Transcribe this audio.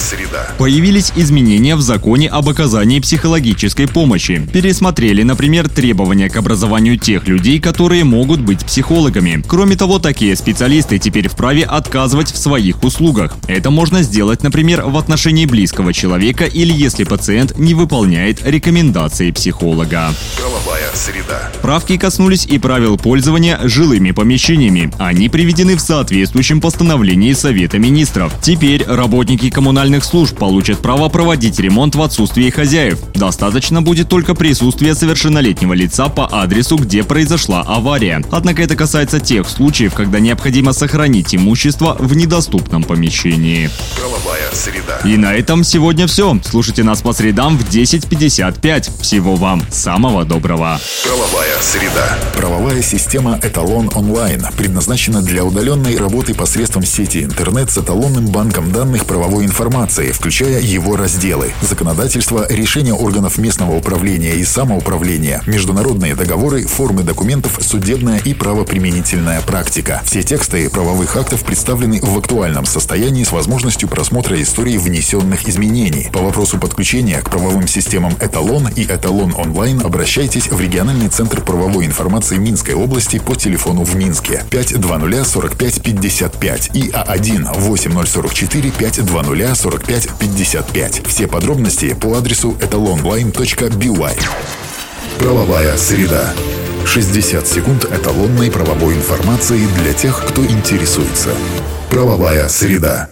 среда. Появились изменения в законе об оказании психологической помощи. Пересмотрели, например, требования к образованию тех людей, которые могут быть психологами. Кроме того, такие специалисты теперь вправе отказывать в своих услугах. Это можно сделать, например, в отношении близкого человека или если пациент не выполняет рекомендации психолога. Правовая среда. Правки коснулись и правил пользования жилыми помещениями. Они приведены в соответствующем постановлении Совета министров. Теперь работники коммунальных служб получат право проводить ремонт в отсутствии хозяев. Достаточно будет только присутствия совершеннолетнего лица по адресу, где произошла авария. Однако это касается тех случаев, когда необходимо сохранить имущество в недоступном помещении. Правовая среда. И на этом сегодня все. Слушайте нас по средам в 10.55. Всего вам самого доброго. Правовая среда. Правовая система «Эталон онлайн» предназначена для удаленной работы посредством сети интернет с эталонным банком данных правовой информации, включая его разделы. Законодательство, решения органов местного управления и самоуправления, международные договоры, формы документов, судебная и правоприменительная практика. Все тексты правовых актов представлены в актуальном состоянии с возможностью просмотра истории внесенных изменений. По вопросу подключения к правовым системам «Эталон» и «Эталон онлайн» обращайтесь в региональный центр правовой информации Минской области по телефону в Минске 520 45 55 и А1 8044 520 45 55. Все подробности по адресу etalonline.by. Правовая среда. 60 секунд эталонной правовой информации для тех, кто интересуется. Правовая среда.